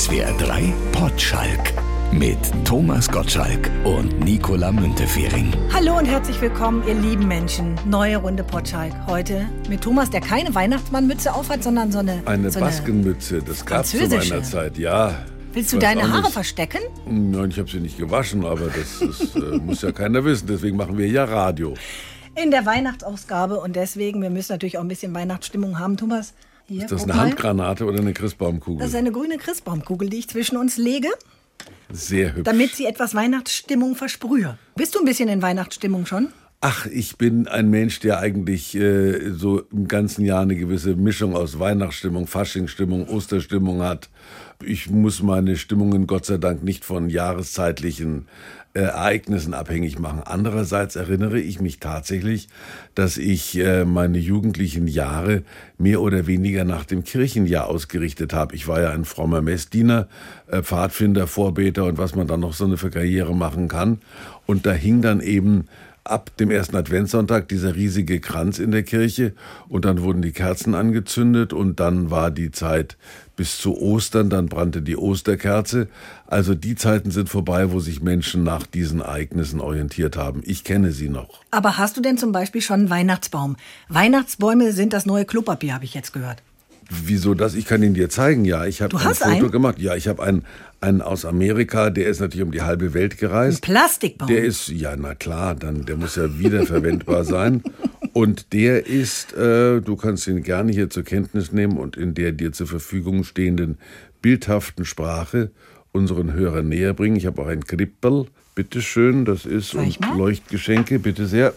SWR 3 Potschalk mit Thomas Gottschalk und Nicola Müntefering. Hallo und herzlich willkommen, ihr lieben Menschen. Neue Runde Potschalk. Heute mit Thomas, der keine Weihnachtsmannmütze aufhat, sondern so eine. Eine so Baskenmütze, das gab es zu meiner Zeit, ja. Willst du deine Haare nicht. verstecken? Nein, ich habe sie nicht gewaschen, aber das ist, äh, muss ja keiner wissen. Deswegen machen wir ja Radio. In der Weihnachtsausgabe und deswegen, wir müssen natürlich auch ein bisschen Weihnachtsstimmung haben. Thomas, hier, Ist das eine mal. Handgranate oder eine Christbaumkugel? Das ist eine grüne Christbaumkugel, die ich zwischen uns lege, Sehr hübsch. damit sie etwas Weihnachtsstimmung versprühe. Bist du ein bisschen in Weihnachtsstimmung schon? Ach, ich bin ein Mensch, der eigentlich äh, so im ganzen Jahr eine gewisse Mischung aus Weihnachtsstimmung, Faschingsstimmung, Osterstimmung hat. Ich muss meine Stimmungen Gott sei Dank nicht von jahreszeitlichen Ereignissen abhängig machen. Andererseits erinnere ich mich tatsächlich, dass ich äh, meine jugendlichen Jahre mehr oder weniger nach dem Kirchenjahr ausgerichtet habe. Ich war ja ein frommer Messdiener, äh, Pfadfinder, Vorbeter und was man dann noch so eine für Karriere machen kann. Und da hing dann eben ab dem ersten Adventssonntag dieser riesige Kranz in der Kirche und dann wurden die Kerzen angezündet und dann war die Zeit bis zu Ostern, dann brannte die Osterkerze. Also die Zeiten sind vorbei, wo sich Menschen nach diesen Ereignissen orientiert haben. Ich kenne sie noch. Aber hast du denn zum Beispiel schon einen Weihnachtsbaum? Weihnachtsbäume sind das neue Klopapier, habe ich jetzt gehört. Wieso das? Ich kann Ihnen dir zeigen. Ja, ich habe ein Foto einen? gemacht. Ja, ich habe einen, einen aus Amerika, der ist natürlich um die halbe Welt gereist. Ein Plastikbaum. Der ist, ja, na klar, dann, der muss ja wiederverwendbar sein. Und der ist, äh, du kannst ihn gerne hier zur Kenntnis nehmen und in der dir zur Verfügung stehenden bildhaften Sprache unseren Hörern näher bringen. Ich habe auch ein Krippel, bitteschön, das ist und? Leuchtgeschenke, bitte sehr.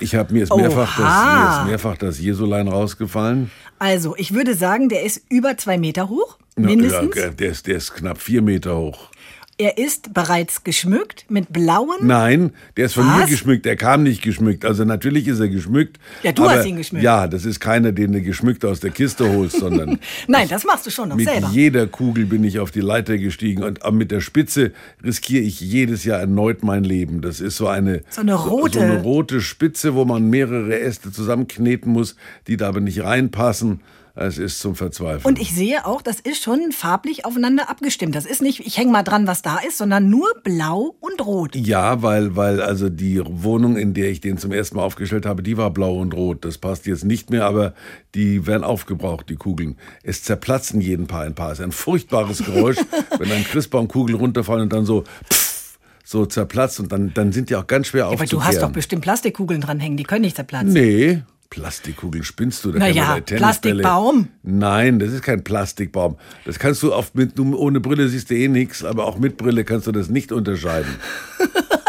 Ich habe mir ist mehrfach das, mir ist mehrfach das Jesulein rausgefallen. Also, ich würde sagen, der ist über zwei Meter hoch, mindestens. Ja, der, ist, der ist knapp vier Meter hoch. Er ist bereits geschmückt mit blauen. Nein, der ist von mir Was? geschmückt. Der kam nicht geschmückt. Also natürlich ist er geschmückt. Ja, du hast ihn geschmückt. Ja, das ist keiner, den du geschmückt aus der Kiste holst, sondern Nein, das machst du schon noch mit selber. jeder Kugel bin ich auf die Leiter gestiegen und mit der Spitze riskiere ich jedes Jahr erneut mein Leben. Das ist so eine So eine rote. so eine rote Spitze, wo man mehrere Äste zusammenkneten muss, die da aber nicht reinpassen. Es ist zum Verzweifeln. Und ich sehe auch, das ist schon farblich aufeinander abgestimmt. Das ist nicht, ich hänge mal dran, was da ist, sondern nur blau und rot. Ja, weil, weil also die Wohnung, in der ich den zum ersten Mal aufgestellt habe, die war blau und rot. Das passt jetzt nicht mehr, aber die werden aufgebraucht, die Kugeln. Es zerplatzen jeden Paar ein Paar. Es ist ein furchtbares Geräusch, wenn dann Christbaumkugeln runterfallen und dann so so zerplatzt und dann, dann sind die auch ganz schwer Aber aufzukehren. du hast doch bestimmt Plastikkugeln dranhängen, die können nicht zerplatzen. Nee. Plastikkugeln spinnst du? Da Na kann man ja, deine Tennisbälle- Plastikbaum. Nein, das ist kein Plastikbaum. Das kannst du auf, mit, ohne Brille siehst du eh nichts, aber auch mit Brille kannst du das nicht unterscheiden.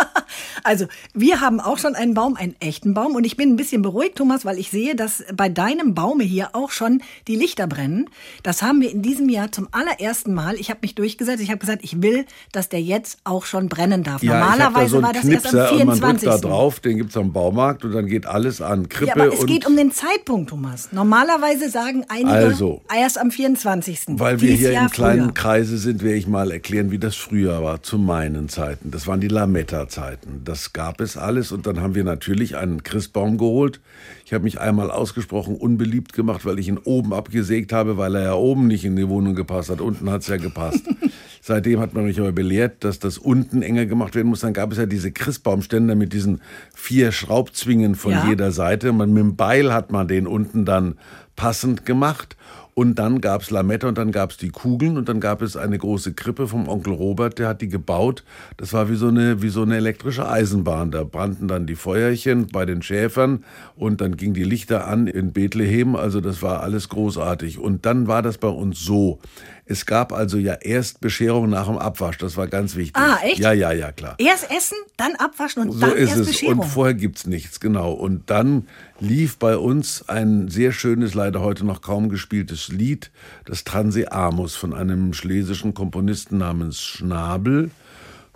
Also, wir haben auch schon einen Baum, einen echten Baum. Und ich bin ein bisschen beruhigt, Thomas, weil ich sehe, dass bei deinem Baume hier auch schon die Lichter brennen. Das haben wir in diesem Jahr zum allerersten Mal. Ich habe mich durchgesetzt. Ich habe gesagt, ich will, dass der jetzt auch schon brennen darf. Normalerweise ich hab da so war das erst am Knipser und man 24. drückt da drauf, den gibt's am Baumarkt und dann geht alles an Krippe Ja, aber es geht um den Zeitpunkt, Thomas. Normalerweise sagen einige Also. erst am 24. weil wir hier Jahr im kleinen früher. Kreise sind, werde ich mal erklären, wie das früher war, zu meinen Zeiten. Das waren die Lametta-Zeiten. Das gab es alles und dann haben wir natürlich einen Christbaum geholt. Ich habe mich einmal ausgesprochen unbeliebt gemacht, weil ich ihn oben abgesägt habe, weil er ja oben nicht in die Wohnung gepasst hat. Unten hat's ja gepasst. Seitdem hat man mich aber belehrt, dass das unten enger gemacht werden muss. Dann gab es ja diese Christbaumständer mit diesen vier Schraubzwingen von Ja. jeder Seite. Man, mit dem Beil hat man den unten dann passend gemacht. Und dann gab's Lametta und dann gab's die Kugeln und dann gab es eine große Krippe vom Onkel Robert, der hat die gebaut. Das war wie so eine, wie so eine elektrische Eisenbahn. Da brannten dann die Feuerchen bei den Schäfern und dann ging die Lichter an in Bethlehem. Also das war alles großartig. Und dann war das bei uns so. Es gab also ja erst Bescherung nach dem Abwasch. Das war ganz wichtig. Ah, echt? Ja, ja, ja, klar. Erst essen, dann abwaschen und So dann ist erst es. Bescherung. Und vorher gibt's nichts, genau. Und dann lief bei uns ein sehr schönes, leider heute noch kaum gespieltes Lied, das Transeamus von einem schlesischen Komponisten namens Schnabel.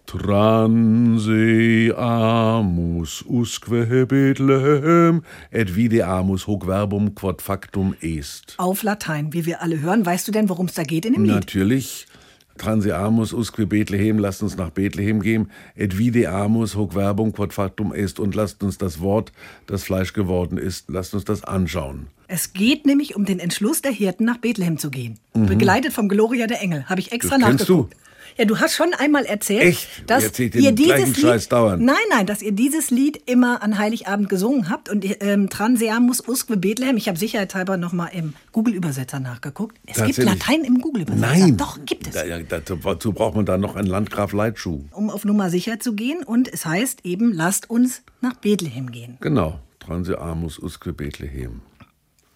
Transeamus usque Bethlehem et videamus hoc verbum quod factum est. Auf Latein, wie wir alle hören. Weißt du denn, worum es da geht in dem Lied? Natürlich transeamus usque Bethlehem, lasst uns nach Bethlehem gehen, et videamus hoc verbum quod factum est und lasst uns das Wort, das Fleisch geworden ist, lasst uns das anschauen. Es geht nämlich um den Entschluss der Hirten, nach Bethlehem zu gehen. Begleitet vom Gloria der Engel. Habe ich extra Mhm. Das kennst nachgeguckt. Ja, du hast schon einmal erzählt, Echt? dass Erzählt den ihr dieses Scheiß Lied, nein, nein, dass ihr dieses Lied immer an Heiligabend gesungen habt und ähm, Transeamus usque Bethlehem. Ich habe sicherheitshalber noch mal im Google-Übersetzer nachgeguckt. Es gibt? Latein im Google-Übersetzer. Nein. Doch gibt es. Da, ja, dazu, dazu braucht man dann noch einen Landgraf Leitschuh. Um auf Nummer sicher zu gehen und es heißt eben, lasst uns nach Bethlehem gehen. Genau. Transeamus usque Bethlehem.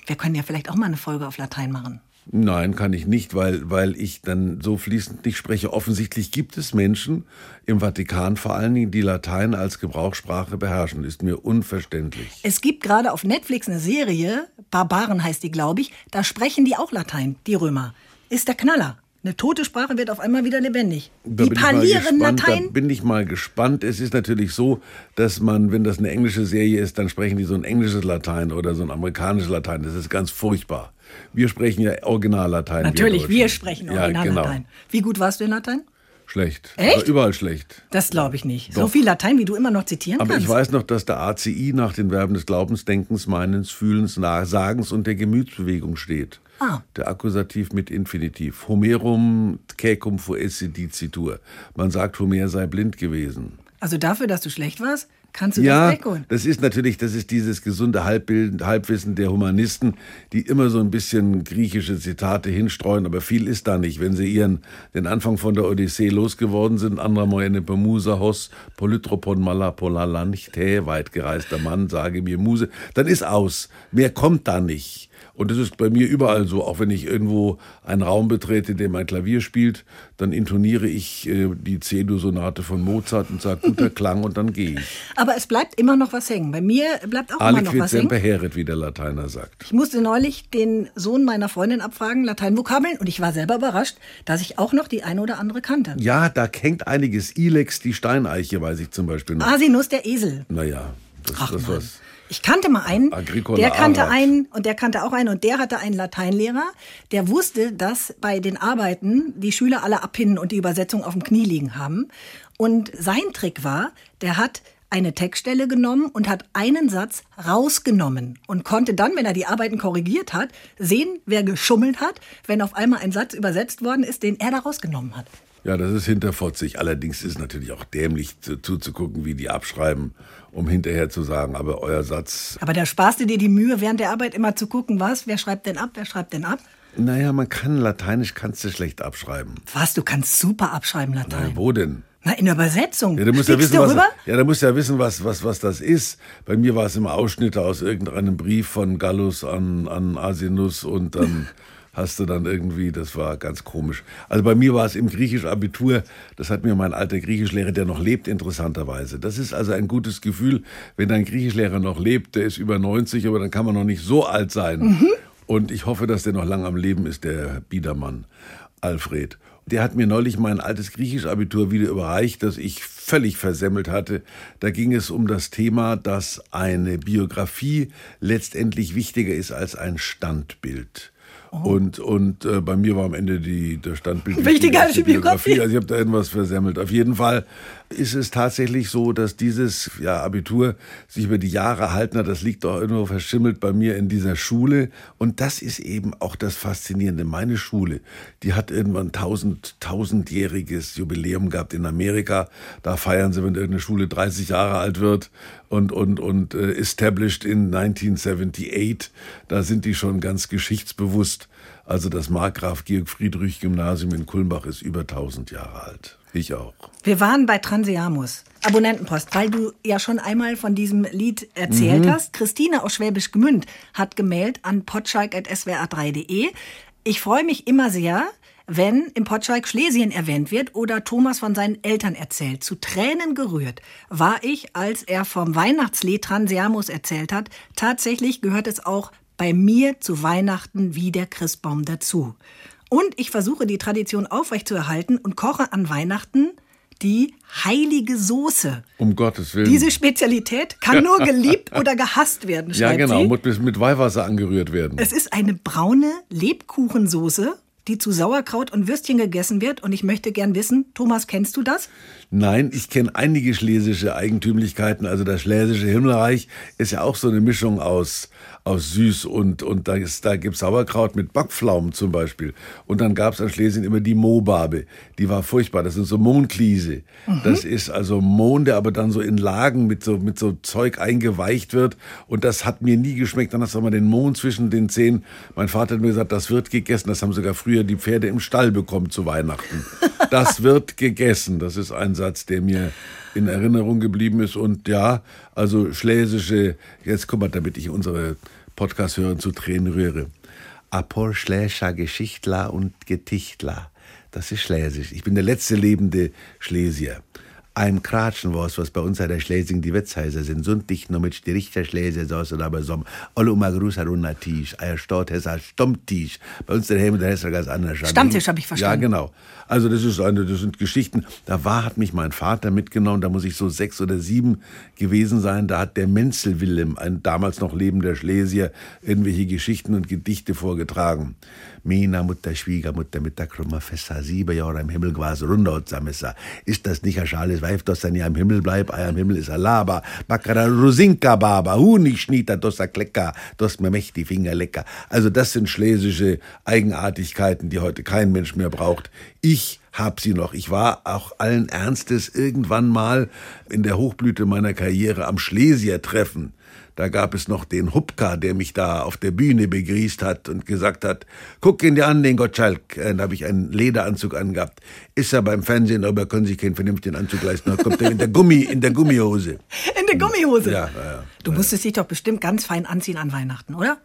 Wir können ja vielleicht auch mal eine Folge auf Latein machen. Nein, kann ich nicht, weil, weil ich dann so fließend nicht spreche. Offensichtlich gibt es Menschen im Vatikan vor allen Dingen, die Latein als Gebrauchssprache beherrschen. Ist mir unverständlich. Es gibt gerade auf Netflix eine Serie, Barbaren heißt die, glaube ich, da sprechen die auch Latein, die Römer. Ist der Knaller. Eine tote Sprache wird auf einmal wieder lebendig. Da die parlieren Latein. Da bin ich mal gespannt. Es ist natürlich so, dass man, wenn das eine englische Serie ist, dann sprechen die so ein englisches Latein oder so ein amerikanisches Latein. Das ist ganz furchtbar. Wir sprechen ja Originallatein. Natürlich, wir Deutschen. sprechen Ja, Originallatein. genau. Wie gut warst du in Latein? Schlecht. Echt? Aber überall schlecht. Das glaube ich nicht. So Doch. viel Latein, wie du immer noch zitieren Aber kannst. ich weiß noch, dass der ACI nach den Verben des Glaubens, Denkens, Meinens, Fühlens, Sagens und der Gemütsbewegung steht. Ah. Der Akkusativ mit Infinitiv. Homerum caecum fuesse dicitur. Man sagt, Homer sei blind gewesen. Also dafür, dass du schlecht warst, kannst du Ja, das wegholen. das ist natürlich, das ist dieses gesunde Halbbild, Halbwissen der Humanisten, die immer so ein bisschen griechische Zitate hinstreuen, aber viel ist da nicht. Wenn sie ihren, den Anfang von der Odyssee losgeworden sind, andra moene Pemusa hos, polytropon malapolala, nicht hä, weit gereister Mann, sage mir Muse, dann ist aus. Mehr kommt da nicht. Und das ist bei mir überall so. Auch wenn ich irgendwo einen Raum betrete, in dem ein Klavier spielt, dann intoniere ich äh, die C-Dur-Sonate von Mozart und sage guter Klang und dann gehe ich. Aber es bleibt immer noch was hängen. Bei mir bleibt auch immer noch Aliquid was hängen. heret, wie der Lateiner sagt. Ich musste neulich den Sohn meiner Freundin abfragen, Lateinvokabeln, und ich war selber überrascht, dass ich auch noch die eine oder andere kannte. Ja, da hängt einiges. Ilex, die Steineiche, weiß ich zum Beispiel noch. Asinus, der Esel. Naja, das, Ach das Mann. Ich kannte mal einen, Agricola der kannte Arad. einen und der kannte auch einen und der hatte einen Lateinlehrer, der wusste, dass bei den Arbeiten die Schüler alle abhinnen und die Übersetzung auf dem Knie liegen haben. Und sein Trick war, der hat eine Textstelle genommen und hat einen Satz rausgenommen und konnte dann, wenn er die Arbeiten korrigiert hat, sehen, wer geschummelt hat, wenn auf einmal ein Satz übersetzt worden ist, den er da rausgenommen hat. Ja, das ist hinterfotzig. Allerdings ist es natürlich auch dämlich zu, zuzugucken, wie die abschreiben, um hinterher zu sagen, aber euer Satz. Aber da sparst du dir die Mühe, während der Arbeit immer zu gucken, was, wer schreibt denn ab, wer schreibt denn ab? Naja, man kann Lateinisch kannst du schlecht abschreiben. Was, du kannst super abschreiben, Latein. Nein, wo denn? Na, in der Übersetzung. Ja, du musst ja wissen, was, ja, da musst ja wissen, was, was, was das ist. Bei mir war es immer Ausschnitte aus irgendeinem Brief von Gallus an, an Asinus und dann hast du dann irgendwie, das war ganz komisch. Also bei mir war es im Griechisch-Abitur, das hat mir mein alter Griechischlehrer, der noch lebt, interessanterweise. Das ist also ein gutes Gefühl, wenn dein Griechischlehrer noch lebt, der ist über 90, aber dann kann man noch nicht so alt sein. Und ich hoffe, dass der noch lang am Leben ist, der Biedermann, Alfred. Der hat mir neulich mein altes Griechisch-Abitur wieder überreicht, das ich völlig versemmelt hatte. Da ging es um das Thema, dass eine Biografie letztendlich wichtiger ist als ein Standbild. Und, und äh, bei mir war am Ende die, der Standbild Wichtiger als die Biografie. Also ich habe da irgendwas versemmelt. Auf jeden Fall ist es tatsächlich so, dass dieses ja, Abitur sich über die Jahre erhalten hat. Das liegt auch irgendwo verschimmelt bei mir in dieser Schule. Und das ist eben auch das Faszinierende. Meine Schule, die hat irgendwann tausend, tausendjähriges Jubiläum gehabt in Amerika. Da feiern sie, wenn irgendeine Schule 30 Jahre alt wird und, und, und äh, established in 1978. Da sind die schon ganz geschichtsbewusst. Also das Markgraf Georg Friedrich Gymnasium in Kulmbach ist über 1000 Jahre alt. Ich auch. Wir waren bei Transeamus. Abonnentenpost, weil du ja schon einmal von diesem Lied erzählt Mhm. hast. Christine aus Schwäbisch Gmünd hat gemailt an potschalk.swr3.de. Ich freue mich immer sehr, wenn im Potschalk Schlesien erwähnt wird oder Thomas von seinen Eltern erzählt. Zu Tränen gerührt war ich, als er vom Weihnachtslied Transeamus erzählt hat. Tatsächlich gehört es auch bei mir zu Weihnachten wie der Christbaum dazu. Und ich versuche die Tradition aufrechtzuerhalten und koche an Weihnachten die heilige Soße. Um Gottes Willen. Diese Spezialität kann nur geliebt oder gehasst werden, ja, genau, sie. muss mit, mit Weihwasser angerührt werden. Es ist eine braune Lebkuchensoße die zu Sauerkraut und Würstchen gegessen wird. Und ich möchte gern wissen, Thomas, kennst du das? Nein, ich kenne einige schlesische Eigentümlichkeiten. Also das schlesische Himmelreich ist ja auch so eine Mischung aus, aus süß und, und da, ist, da gibt's Sauerkraut mit Backpflaumen zum Beispiel. Und dann gab's an Schlesien immer die Mobabe. Die war furchtbar. Das sind so Mohnkliese. Mhm. Das ist also Mohn, der aber dann so in Lagen mit so, mit so Zeug eingeweicht wird. Und das hat mir nie geschmeckt. Dann hast du mal den Mohn zwischen den Zähnen. Mein Vater hat mir gesagt, das wird gegessen. Das haben sogar früher die Pferde im Stall bekommen zu Weihnachten. Das wird gegessen. Das ist ein Satz, der mir in Erinnerung geblieben ist. Und ja, also schlesische, jetzt guck mal, damit ich unsere Podcast-Hörer zu Tränen rühre. Apor Schläscher Geschichtler und Getichtler. Das ist Schlesisch. Ich bin der letzte lebende Schlesier ein Kratschen was, was bei uns in der Schlesing die Wetzhäuser sind. Sundlich noch mit die Richter Schlesier saßen aber so alle um grus runter Tisch, eier Stadt Hesser Stammtisch. Bei uns der Helm der Hesser ganz anders. Stammtisch habe ich verstanden. Ja, genau. Also das ist eine, das sind Geschichten. Da war, hat mich mein Vater mitgenommen, da muss ich so sechs oder sieben gewesen sein. Da hat der Menzel Willem, ein damals noch lebender Schlesier, irgendwelche Geschichten und Gedichte vorgetragen. Mina Mutter, Schwiegermutter mit der Krummerfässer, sieben Jahre im Himmel gewesen, runter Samessa. Ist das nicht ein schales Weif, dass dann ja im Himmel bleibt, ei am Himmel ist a Laba, Backara Rosinka Baba, Hunig schnitter, das a Klecker, das mir mächtig Finger lecker. Also das sind schlesische Eigenartigkeiten, die heute kein Mensch mehr braucht. Ich hab sie noch. Ich war auch allen Ernstes irgendwann mal in der Hochblüte meiner Karriere am Schlesier-Treffen. Da gab es noch den Hupka, der mich da auf der Bühne begrüßt hat und gesagt hat, guck ihn dir an, den Gottschalk. Äh, da habe ich einen Lederanzug angehabt. Ist er beim Fernsehen, aber können sich keinen vernünftigen Anzug leisten. Da kommt er in der Gummi, in der Gummihose. In der Gummihose? Ja, ja. Du musstest dich doch bestimmt ganz fein anziehen an Weihnachten, oder?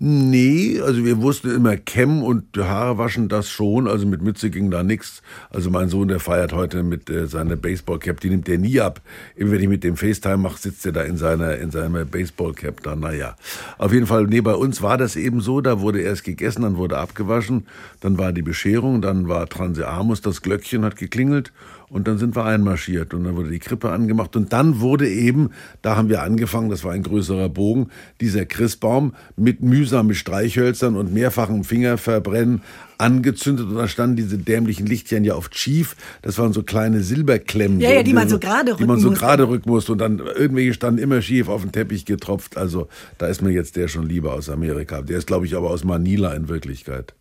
Nee, also wir wussten immer kämmen und Haare waschen, das schon. Also mit Mütze ging da nichts. Also mein Sohn, der feiert heute mit äh, seiner Baseballcap, die nimmt er nie ab. Immer wenn ich mit dem FaceTime mache, sitzt er da in seiner, in seiner Baseballcap da. Naja, auf jeden Fall, nee, bei uns war das eben so, da wurde erst gegessen, dann wurde abgewaschen, dann war die Bescherung, dann war Transeamus, das Glöckchen hat geklingelt und dann sind wir einmarschiert und dann wurde die Krippe angemacht und dann wurde eben, da haben wir angefangen, das war ein größerer Bogen, dieser Christbaum mit mühsamen Streichhölzern und mehrfachem Fingerverbrennen angezündet und da standen diese dämlichen Lichtchen ja auf Chief. Das waren so kleine Silberklemmen. Ja, ja, die man so gerade rücken Die man so gerade rücken musste und dann irgendwelche standen immer schief auf den Teppich getropft. Also da ist mir jetzt der schon lieber aus Amerika. Der ist, glaube ich, aber aus Manila in Wirklichkeit.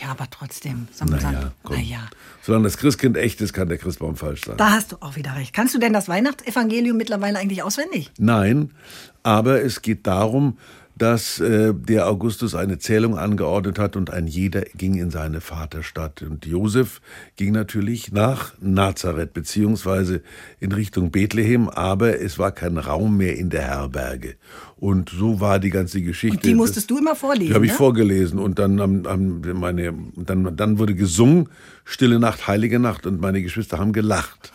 Ja, aber trotzdem. Naja, naja. Solange das Christkind echt ist, kann der Christbaum falsch sein. Da hast du auch wieder recht. Kannst du denn das Weihnachtsevangelium mittlerweile eigentlich auswendig? Nein, aber es geht darum, dass äh, der Augustus eine Zählung angeordnet hat und ein jeder ging in seine Vaterstadt. Und Josef ging natürlich nach Nazareth beziehungsweise in Richtung Bethlehem, aber es war kein Raum mehr in der Herberge. Und so war die ganze Geschichte. Und die musstest das, du immer vorlesen. Die habe ich ne? vorgelesen und dann, haben meine, dann, dann wurde gesungen, Stille Nacht, Heilige Nacht und meine Geschwister haben gelacht.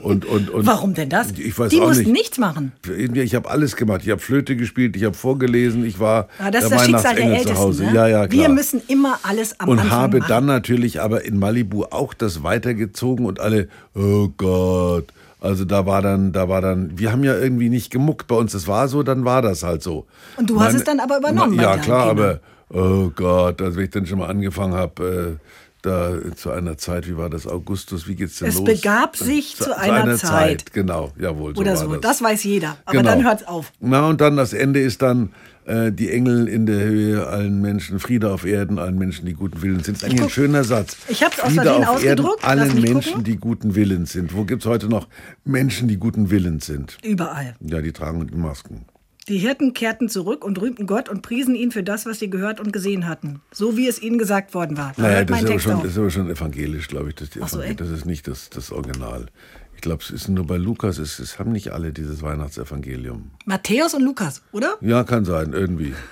Und, und, und Warum denn das? Ich weiß die auch mussten nicht. nichts machen. Ich habe alles gemacht. Ich habe Flöte gespielt, ich habe vorgelesen, ich war ja, das ist das Schicksal der Ältesten, zu Hause. Ne? Ja, ja, klar. Wir müssen immer alles am und Anfang habe machen. dann natürlich aber in Malibu auch das weitergezogen und alle, oh Gott. Also da war dann, da war dann, wir haben ja irgendwie nicht gemuckt bei uns. Es war so, dann war das halt so. Und du hast es dann aber übernommen. Ja, klar, aber oh Gott, als ich dann schon mal angefangen habe, äh, da zu einer Zeit, wie war das, Augustus, wie geht's denn es los? Es begab sich zu, zu einer, einer Zeit. Zeit. Genau, jawohl. So Oder so, das. das. weiß jeder. Aber genau. dann hört's auf. Na, und dann das Ende ist dann, äh, die Engel in der Höhe, allen Menschen, Friede auf Erden, allen Menschen, die guten Willens sind. Das ist eigentlich ein schöner Satz. Ich habe es aus Friede auf ausgedruckt. Erden, allen Menschen, gucken? die guten Willens sind. Wo gibt es heute noch Menschen, die guten Willens sind? Überall. Ja, die tragen Masken. Die Hirten kehrten zurück und rühmten Gott und priesen ihn für das, was sie gehört und gesehen hatten. So wie es ihnen gesagt worden war. Naja, das ist, aber schon, das ist, aber schon, evangelisch, glaube ich. Das, die so, das ist nicht das, das Original. Ich glaube, es ist nur bei Lukas, es, es haben nicht alle dieses Weihnachtsevangelium. Matthäus und Lukas, oder? Ja, kann sein, irgendwie.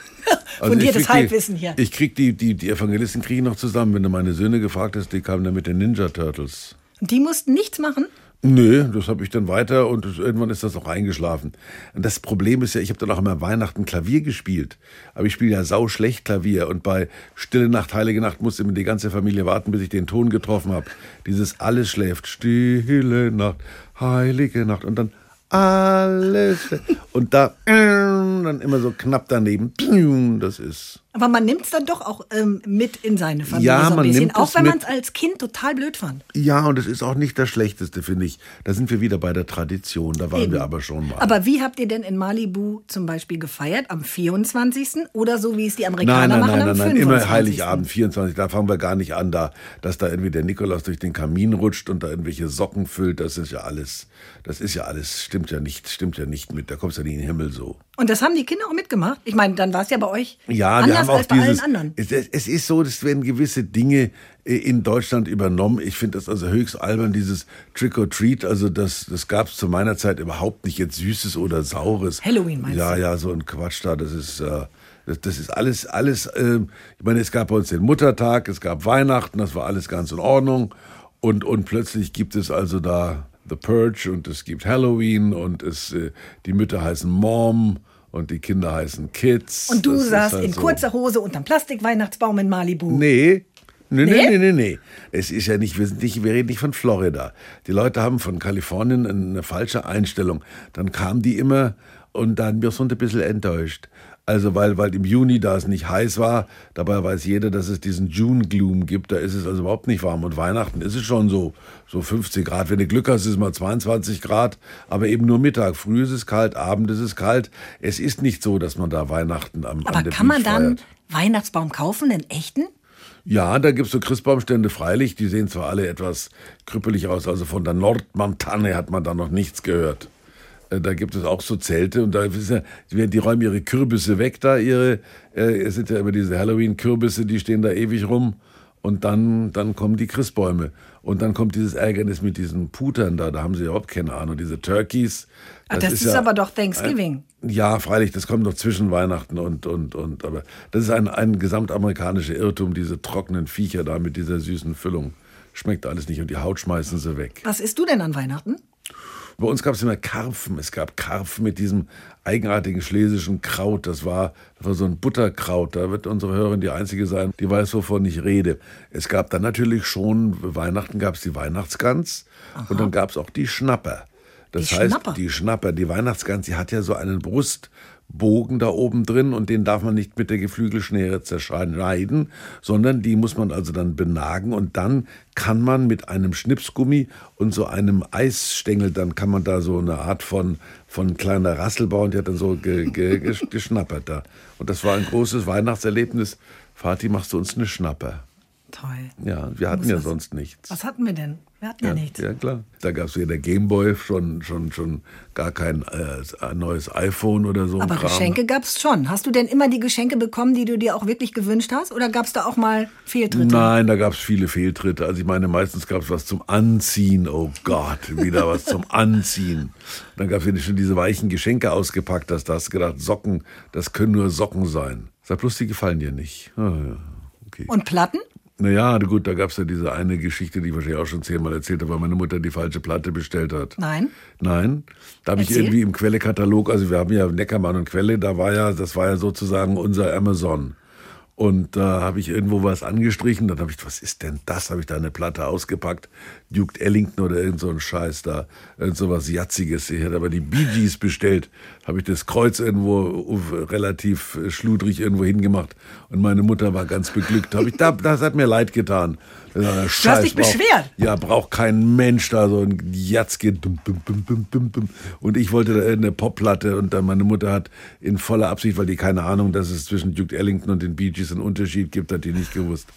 Also Von dir das Halbwissen hier. Ich krieg die, die, die Evangelisten kriege ich noch zusammen. Wenn du meine Söhne gefragt hast, die kamen dann mit den Ninja Turtles. Und die mussten nichts machen? Nö, das habe ich dann weiter und irgendwann ist das auch eingeschlafen. Das Problem ist ja, ich habe dann auch immer Weihnachten Klavier gespielt. Aber ich spiele ja sau schlecht Klavier und bei Stille Nacht, Heilige Nacht musste immer die ganze Familie warten, bis ich den Ton getroffen habe. Dieses alles schläft, Stille Nacht, Heilige Nacht und dann alles und da dann immer so knapp daneben. Das ist Aber man nimmt es dann doch auch ähm, mit in seine Familie Ja, so man bisschen. nimmt auch wenn man es als Kind total blöd fand. Ja, und es ist auch nicht das Schlechteste, finde ich. Da sind wir wieder bei der Tradition. Da waren Eben. wir aber schon mal. Aber wie habt ihr denn in Malibu zum Beispiel gefeiert? Am 24. oder so, wie es die Amerikaner Nein, nein, machen nein, am nein, nein, 25. immer Heiligabend, 24, da fangen wir gar nicht an, da, dass da irgendwie der Nikolaus durch den Kamin rutscht und da irgendwelche Socken füllt, das ist ja alles, das ist ja alles, stimmt ja nicht, stimmt ja nicht mit, da kommst du ja nicht in den Himmel so. Und das haben die Kinder auch mitgemacht? Ich meine, dann war es ja bei euch Ja, anders wir haben auch als bei dieses, allen anderen. es, es es ist so, dass werden gewisse Dinge äh, in Deutschland übernommen. Ich finde das also höchst albern, dieses Trick or Treat, also das, das gab es zu meiner Zeit überhaupt nicht jetzt Süßes oder Saures. Halloween meinst Ja, du? ja, so ein Quatsch da, das ist... Äh, das, das ist alles, alles, ähm, ich meine, es gab bei uns den Muttertag, es gab Weihnachten, das war alles ganz in Ordnung. Und, und plötzlich gibt es also da The Purge und es gibt Halloween und es, äh, die Mütter heißen Mom und die Kinder heißen Kids. Und du Das saßt halt in so. kurzer Hose unterm Plastikweihnachtsbaum in Malibu. Nee. Nee, nee, Nee? nee, nee, nee. Es ist ja nicht, wir sind nicht, wir reden nicht von Florida. Die Leute haben von Kalifornien eine falsche Einstellung. Dann kamen die immer und dann wir sind ein bisschen enttäuscht. Also weil, weil im Juni, da es nicht heiß war, dabei weiß jeder, dass es diesen June Gloom gibt, da ist es also überhaupt nicht warm. Und Weihnachten ist es schon so, so 15 Grad. Wenn du Glück hast, ist es mal 22 Grad, aber eben nur Mittag. Früh ist es kalt, Abend ist es kalt. Es ist nicht so, dass man da Weihnachten am, Aber an der kann man Beach dann feiert. Weihnachtsbaum kaufen, den echten? Ja, da gibt's so Christbaumstände freilich, die sehen zwar alle etwas krüppelig aus, also von der Nordmontanne hat man da noch nichts gehört. Äh, Da gibt es auch so Zelte und da ist ja, die die räumen ihre Kürbisse weg da, ihre, äh, es sind ja immer diese Halloween-Kürbisse, die stehen da ewig rum und dann, dann kommen die Christbäume. Und dann kommt dieses Ärgernis mit diesen Putern da, da haben sie überhaupt keine Ahnung, diese Turkeys. Ah, das ist aber doch Thanksgiving. Ja, freilich, das kommt noch zwischen Weihnachten und, und, und, aber das ist ein, ein gesamtamerikanischer Irrtum, diese trockenen Viecher da mit dieser süßen Füllung. Schmeckt alles nicht und die Haut schmeißen sie weg. Was isst du denn an Weihnachten? Bei uns gab es immer Karpfen. Es gab Karpfen mit diesem eigenartigen schlesischen Kraut. Das war, das war so ein Butterkraut. Da wird unsere Hörerin die Einzige sein, die weiß, wovon ich rede. Es gab dann natürlich schon, Weihnachten gab es die Weihnachtsgans und dann gab es auch die Schnapper. Das Die heißt, Schnapper? die Schnapper, die Weihnachtsgans, die hat ja so einen Brustbogen da oben drin und den darf man nicht mit der Geflügelschnäre zerschneiden, sondern die muss man also dann benagen und dann kann man mit einem Schnipsgummi und so einem Eisstängel, dann kann man da so eine Art von, von kleiner Rassel bauen, die hat dann so ge, ge, gesch- geschnappert da. Und das war ein großes Weihnachtserlebnis. Vati, machst du uns eine Schnapper? Toll. Ja, wir hatten ja sonst nichts. Was hatten wir denn? Wir hatten ja, nichts. Ja, klar. Da gab es weder Gameboy, schon, schon, schon gar kein äh, neues iPhone oder so. Aber Kram. Geschenke gab's schon. Hast du denn immer die Geschenke bekommen, die du dir auch wirklich gewünscht hast? Oder gab's da auch mal Fehltritte? Nein, da gab es viele Fehltritte. Also ich meine, meistens gab es was zum Anziehen. Oh Gott, wieder was zum Anziehen. Dann gab es, wenn du schon diese weichen Geschenke ausgepackt hast, da hast du gedacht, Socken, das können nur Socken sein. Sag bloß, die gefallen dir nicht. Ah, ja. Okay. Und Platten? Naja, gut, da gab es ja diese eine Geschichte, die ich wahrscheinlich auch schon zehnmal erzählt habe, weil meine Mutter die falsche Platte bestellt hat. Nein. Nein, da habe ich irgendwie im Quellekatalog, also wir haben ja Neckermann und Quelle, da war ja, das war ja sozusagen unser Amazon. Und da habe ich irgendwo was angestrichen, dann habe ich, was ist denn das? Habe ich da eine Platte ausgepackt, Duke Ellington oder irgend so ein Scheiß da, irgend so was Jatziges. Ich hätte aber die Bee Gees bestellt, habe ich das Kreuz irgendwo auf- relativ äh, schludrig irgendwo hingemacht und meine Mutter war ganz beglückt. Hab ich, da, das hat mir leid getan. Du hast dich beschwert? ja, braucht kein Mensch da so ein Jatzke. Und ich wollte da irgendeine Popplatte und dann meine Mutter hat in voller Absicht, weil die keine Ahnung, dass es zwischen Duke Ellington und den Bee Gees einen Unterschied gibt, hat die nicht gewusst.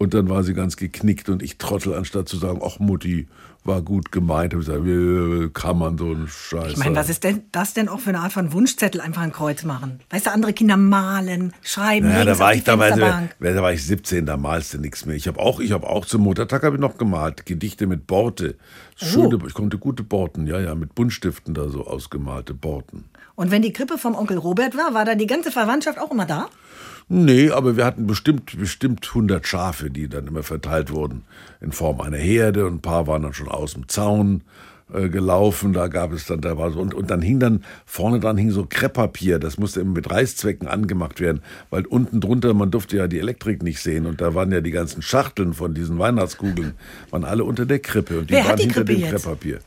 Und dann war sie ganz geknickt und ich trottel, anstatt zu sagen, ach Mutti, war gut gemeint, habe ich gesagt, wie kann man so einen Scheiß Ich meine, was ist denn das denn auch für eine Art von Wunschzettel? Einfach ein Kreuz machen. Weißt du, andere Kinder malen, schreiben, Ja, legen da war ich damals, da war ich 17, da malst du nichts mehr. Ich habe auch, ich habe auch zum Muttertag habe ich noch gemalt, Gedichte mit Borte. Schöne, Oh. ich konnte gute Borten, ja, ja, mit Buntstiften da so ausgemalte Borten. Und wenn die Krippe vom Onkel Robert war, war da die ganze Verwandtschaft auch immer da? Nee, aber wir hatten bestimmt, bestimmt 100 Schafe, die dann immer verteilt wurden in Form einer Herde und ein paar waren dann schon aus dem Zaun äh, gelaufen, da gab es dann, da war so, und, und dann hing dann, vorne dran hing so Krepppapier, das musste immer mit Reißzwecken angemacht werden, weil unten drunter, man durfte ja die Elektrik nicht sehen und da waren ja die ganzen Schachteln von diesen Weihnachtskugeln, waren alle unter der Krippe und die Wer waren hinter dem jetzt? Krepppapier.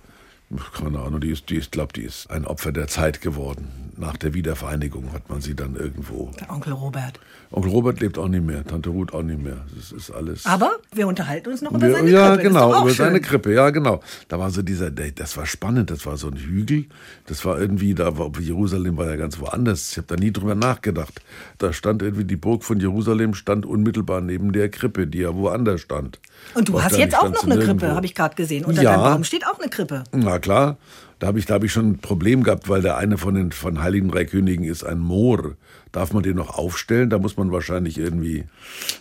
Keine Ahnung, die ist, die ist, glaube die ist ein Opfer der Zeit geworden. Nach der Wiedervereinigung hat man sie dann irgendwo. Der Onkel Robert. Onkel Robert lebt auch nicht mehr, Tante Ruth auch nicht mehr. Das ist alles. Aber wir unterhalten uns noch über seine ja, Krippe. Ist genau, über seine schön. Krippe, ja, genau. Da war so dieser, das war spannend, das war so ein Hügel. Das war irgendwie, da war, Jerusalem war ja ganz woanders. Ich habe da nie drüber nachgedacht. Da stand irgendwie die Burg von Jerusalem, stand unmittelbar neben der Krippe, die ja woanders stand. Und du hast Wahrscheinlich jetzt auch noch eine Krippe, habe ich gerade gesehen. Unter Ja. deinem Baum steht auch eine Krippe. Na klar, da habe ich, hab ich schon ein Problem gehabt, weil der eine von den von Heiligen Drei Königen ist ein Moor. Darf man den noch aufstellen? Da muss man wahrscheinlich irgendwie,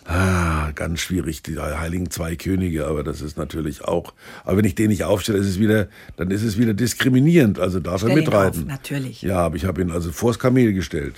ah, ganz schwierig, die Heiligen Zwei Könige, aber das ist natürlich auch, aber wenn ich den nicht aufstelle, ist es wieder, dann ist es wieder diskriminierend, also darf Stell er ihn mitreiten. auf, natürlich. Ja, aber ich habe ihn also vors Kamel gestellt.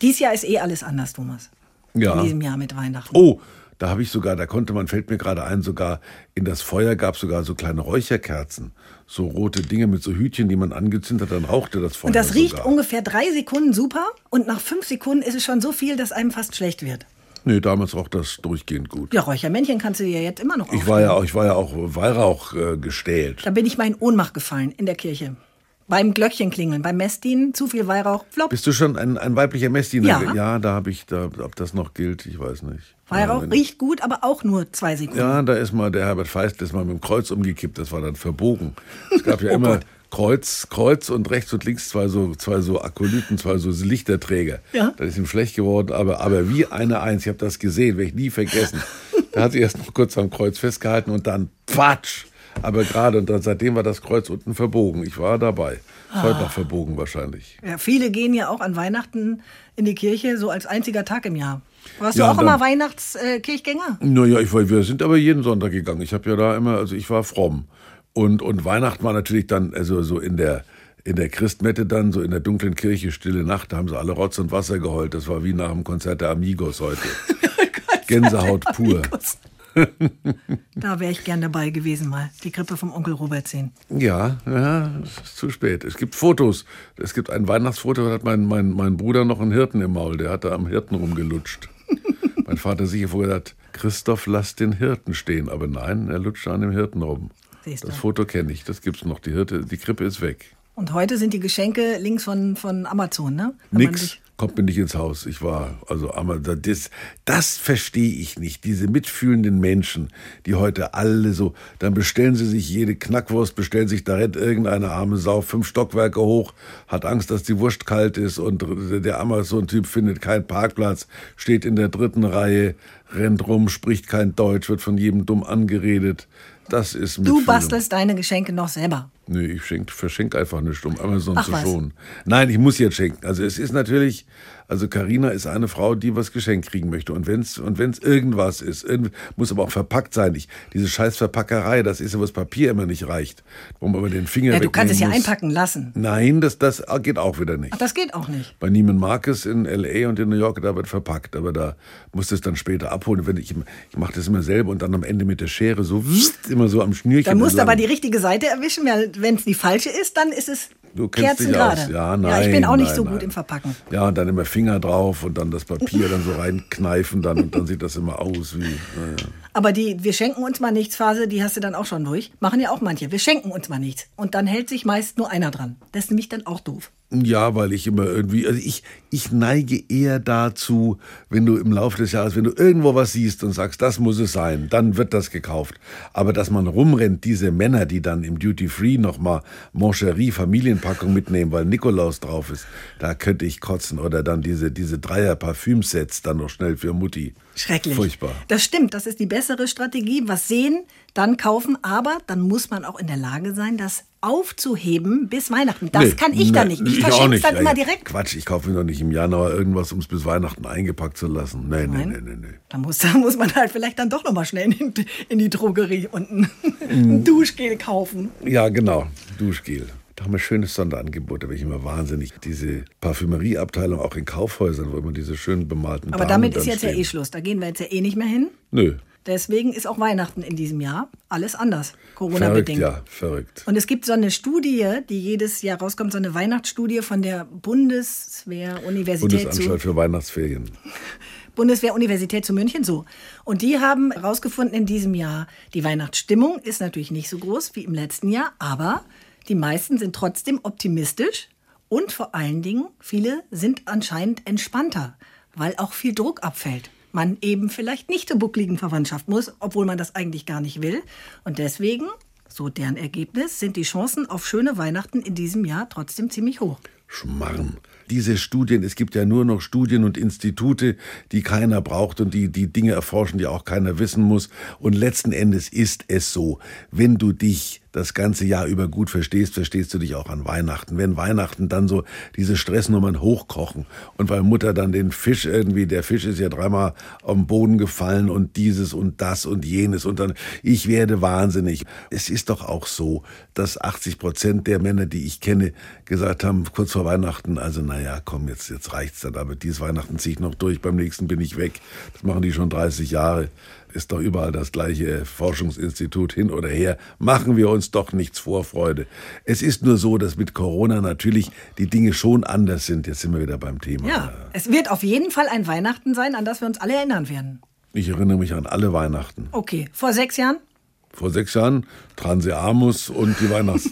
Dies Jahr ist eh alles anders, Thomas. Ja. In diesem Jahr mit Weihnachten. Oh, da habe ich sogar, da konnte man, fällt mir gerade ein, sogar in das Feuer gab sogar so kleine Räucherkerzen. So rote Dinge mit so Hütchen, die man angezündet hat, dann rauchte das Feuer. Und das riecht sogar. ungefähr drei Sekunden super und nach fünf Sekunden ist es schon so viel, dass einem fast schlecht wird. Nee, damals roch das durchgehend gut. Ja, Räuchermännchen kannst du dir jetzt immer noch Ich war ja auch, ich war ja auch Weihrauch äh, gestählt. Da bin ich mal in Ohnmacht gefallen in der Kirche. Beim Glöckchen klingeln, beim Messdienen, zu viel Weihrauch, flop. Bist du schon ein, ein weiblicher Messdiener? Ja. Ja, da habe ich, da, ob das noch gilt, ich weiß nicht. Weihrauch ja, riecht gut, aber auch nur zwei Sekunden. Ja, da ist mal der Herbert Feist ist mal mit dem Kreuz umgekippt, das war dann verbogen. Es gab ja Oh immer Gott. Kreuz, Kreuz und rechts und links zwei so, zwei so Akolyten, zwei so Lichterträger. Ja. Das ist ihm schlecht geworden, aber, aber wie eine Eins, ich habe das gesehen, werde ich nie vergessen. da hat sie erst noch kurz am Kreuz festgehalten und dann Patsch! Aber gerade, und dann seitdem war das Kreuz unten verbogen. Ich war dabei. Ist Ah. heute noch verbogen wahrscheinlich. Ja, viele gehen ja auch an Weihnachten in die Kirche, so als einziger Tag im Jahr. Warst Ja, du auch dann- immer Weihnachtskirchgänger? Naja, ich wir sind aber jeden Sonntag gegangen. Ich habe ja da immer, also ich war fromm. Und, und Weihnachten war natürlich dann, also so in der, in der Christmette dann, so in der dunklen Kirche, stille Nacht, da haben sie alle Rotz und Wasser geheult. Das war wie nach dem Konzert der Amigos heute. Gänsehaut pur. Amigos. Da wäre ich gern dabei gewesen mal. Die Krippe vom Onkel Robert sehen. Ja, ja, es ist zu spät. Es gibt Fotos. Es gibt ein Weihnachtsfoto, da hat mein, mein, mein Bruder noch einen Hirten im Maul. Der hat da am Hirten rumgelutscht. mein Vater sicher vorher gesagt, Christoph, lass den Hirten stehen. Aber nein, er lutscht an dem Hirten rum. Siehst du. Das Foto kenne ich, das gibt's noch. Die Hirte, die Krippe ist weg. Und heute sind die Geschenke links von, von Amazon, ne? Wenn Nix. Kommt mir nicht ins Haus. Ich war, also, aber das, das verstehe ich nicht. Diese mitfühlenden Menschen, die heute alle so, dann bestellen sie sich jede Knackwurst, bestellen sich da rennt irgendeine arme Sau fünf Stockwerke hoch, hat Angst, dass die Wurst kalt ist und der Amazon-Typ findet keinen Parkplatz, steht in der dritten Reihe, rennt rum, spricht kein Deutsch, wird von jedem dumm angeredet. Das ist Du Mitfühlung. bastelst deine Geschenke noch selber. Nee, ich schenk, verschenk einfach nicht um Amazon Ach zu was. schonen. Nein, ich muss jetzt schenken. Also es ist natürlich, also Karina ist eine Frau, die was geschenkt kriegen möchte. Und wenn's und wenn's irgendwas ist, muss aber auch verpackt sein. Ich, diese scheiß Verpackerei, das ist ja, was Papier immer nicht reicht. Wo man immer den Finger Ja, du kannst es ja muss. einpacken lassen. Nein, das, das geht auch wieder nicht. Ach, das geht auch nicht. Bei Neiman Marcus in L.A. und in New York, da wird verpackt, aber da musst du es dann später abholen. Wenn ich, ich mache das immer selber und dann am Ende mit der Schere so immer so am Schnürchen. Da musst du aber die richtige Seite erwischen, weil wenn es die falsche ist, dann ist es Du kennst dich aus. kerzengerade. Ja, nein. ja, ich bin auch nicht nein, so nein. gut im Verpacken. Ja, und dann immer Finger drauf und dann das Papier dann so reinkneifen dann und dann sieht das immer aus wie. Naja. Aber die Wir schenken uns mal nichts Phase, die hast du dann auch schon durch. Machen ja auch manche. Wir schenken uns mal nichts. Und dann hält sich meist nur einer dran. Das ist nämlich dann auch doof. Ja, weil ich immer irgendwie, also ich, ich neige eher dazu, wenn du im Laufe des Jahres, wenn du irgendwo was siehst und sagst, das muss es sein, dann wird das gekauft. Aber dass man rumrennt, diese Männer, die dann im Duty Free nochmal Moncherie Familienpackung mitnehmen, weil Nikolaus drauf ist, da könnte ich kotzen. Oder dann diese, diese Dreier Parfümsets dann noch schnell für Mutti. Schrecklich. Furchtbar. Das stimmt, das ist die bessere Strategie. Was sehen, dann kaufen, aber dann muss man auch in der Lage sein, das aufzuheben bis Weihnachten. Das Nee, kann ich dann nee, nicht. Ich auch verschenke es dann immer Ey, direkt. Quatsch, ich kaufe mir doch nicht im Januar irgendwas, um es bis Weihnachten eingepackt zu lassen. Nee, nee, nee, nee, nee. Da muss, da muss man halt vielleicht dann doch noch mal schnell in, in die Drogerie und ein, Mhm. ein Duschgel kaufen. Ja, genau. Duschgel. Da haben wir schönes Sonderangebot, da bin ich immer wahnsinnig. Diese Parfümerieabteilung auch in Kaufhäusern, wo immer diese schön bemalten Aber Damen damit ist jetzt ja stehen. eh Schluss. Da gehen wir jetzt ja eh nicht mehr hin. Nö. Deswegen ist auch Weihnachten in diesem Jahr alles anders, Verrückt, Corona-bedingt. ja, verrückt. Und es gibt so eine Studie, die jedes Jahr rauskommt, so eine Weihnachtsstudie von der Bundeswehr-Universität zu Bundesanstalt für Weihnachtsferien. Bundeswehr-Universität zu München, so. Und die haben herausgefunden in diesem Jahr, die Weihnachtsstimmung ist natürlich nicht so groß wie im letzten Jahr, aber die meisten sind trotzdem optimistisch und vor allen Dingen, viele sind anscheinend entspannter, weil auch viel Druck abfällt. Man eben vielleicht nicht zur buckligen Verwandtschaft muss, obwohl man das eigentlich gar nicht will. Und deswegen, so deren Ergebnis, sind die Chancen auf schöne Weihnachten in diesem Jahr trotzdem ziemlich hoch. Schmarrn. Diese Studien, es gibt ja nur noch Studien und Institute, die keiner braucht und die die Dinge erforschen, die auch keiner wissen muss. Und letzten Endes ist es so, wenn du dich das ganze Jahr über gut verstehst, verstehst du dich auch an Weihnachten. Wenn Weihnachten dann so diese Stressnummern hochkochen und weil Mutter dann den Fisch irgendwie, der Fisch ist ja dreimal den Boden gefallen und dieses und das und jenes und dann, ich werde wahnsinnig. Es ist doch auch so, dass 80 Prozent der Männer, die ich kenne, gesagt haben, kurz vor Weihnachten, also naja, komm, jetzt, jetzt reicht's dann, aber dieses Weihnachten ziehe ich noch durch, beim nächsten bin ich weg. Das machen die schon 30 Jahre ist doch überall das gleiche Forschungsinstitut hin oder her. Machen wir uns doch nichts vor, Freude. Es ist nur so, dass mit Corona natürlich die Dinge schon anders sind. Jetzt sind wir wieder beim Thema. Ja, es wird auf jeden Fall ein Weihnachten sein, an das wir uns alle erinnern werden. Ich erinnere mich an alle Weihnachten. Okay, vor sechs Jahren? Vor sechs Jahren Transeamus und die Weihnachts.